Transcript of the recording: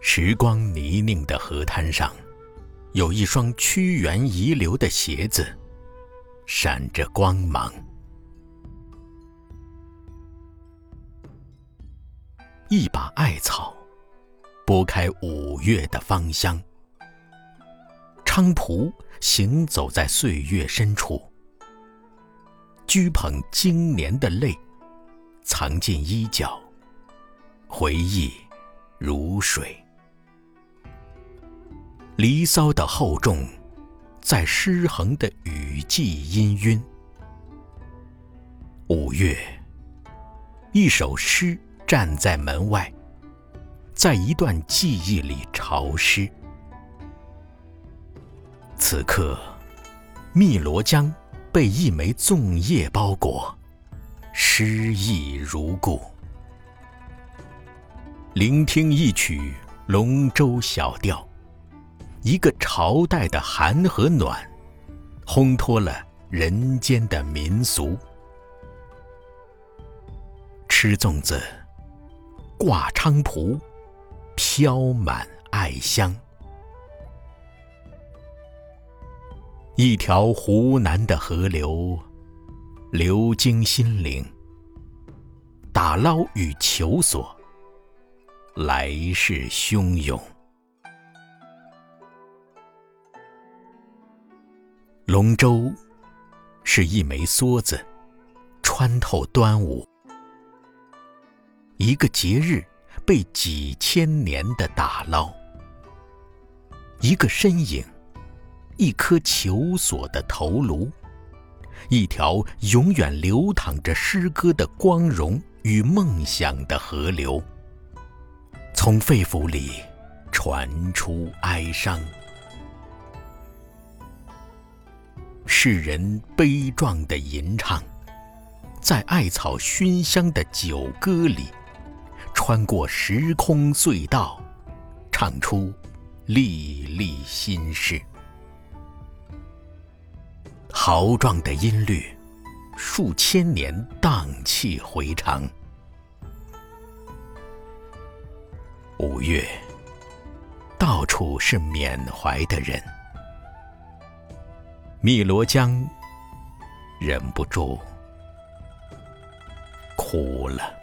时光泥泞的河滩上，有一双屈原遗留的鞋子，闪着光芒。一把艾草，拨开五月的芳香。菖蒲行走在岁月深处，掬捧经年的泪，藏进衣角，回忆如水。离骚的厚重，在失衡的雨季氤氲。五月，一首诗站在门外，在一段记忆里潮湿。此刻，汨罗江被一枚粽叶包裹，诗意如故。聆听一曲龙舟小调，一个朝代的寒和暖，烘托了人间的民俗。吃粽子，挂菖蒲，飘满艾香。一条湖南的河流，流经心灵。打捞与求索，来势汹涌。龙舟是一枚梭子，穿透端午。一个节日被几千年的打捞，一个身影。一颗求索的头颅，一条永远流淌着诗歌的光荣与梦想的河流，从肺腑里传出哀伤。世人悲壮的吟唱，在艾草熏香的酒歌里，穿过时空隧道，唱出历历心事。豪壮的音律，数千年荡气回肠。五月，到处是缅怀的人。汨罗江，忍不住哭了。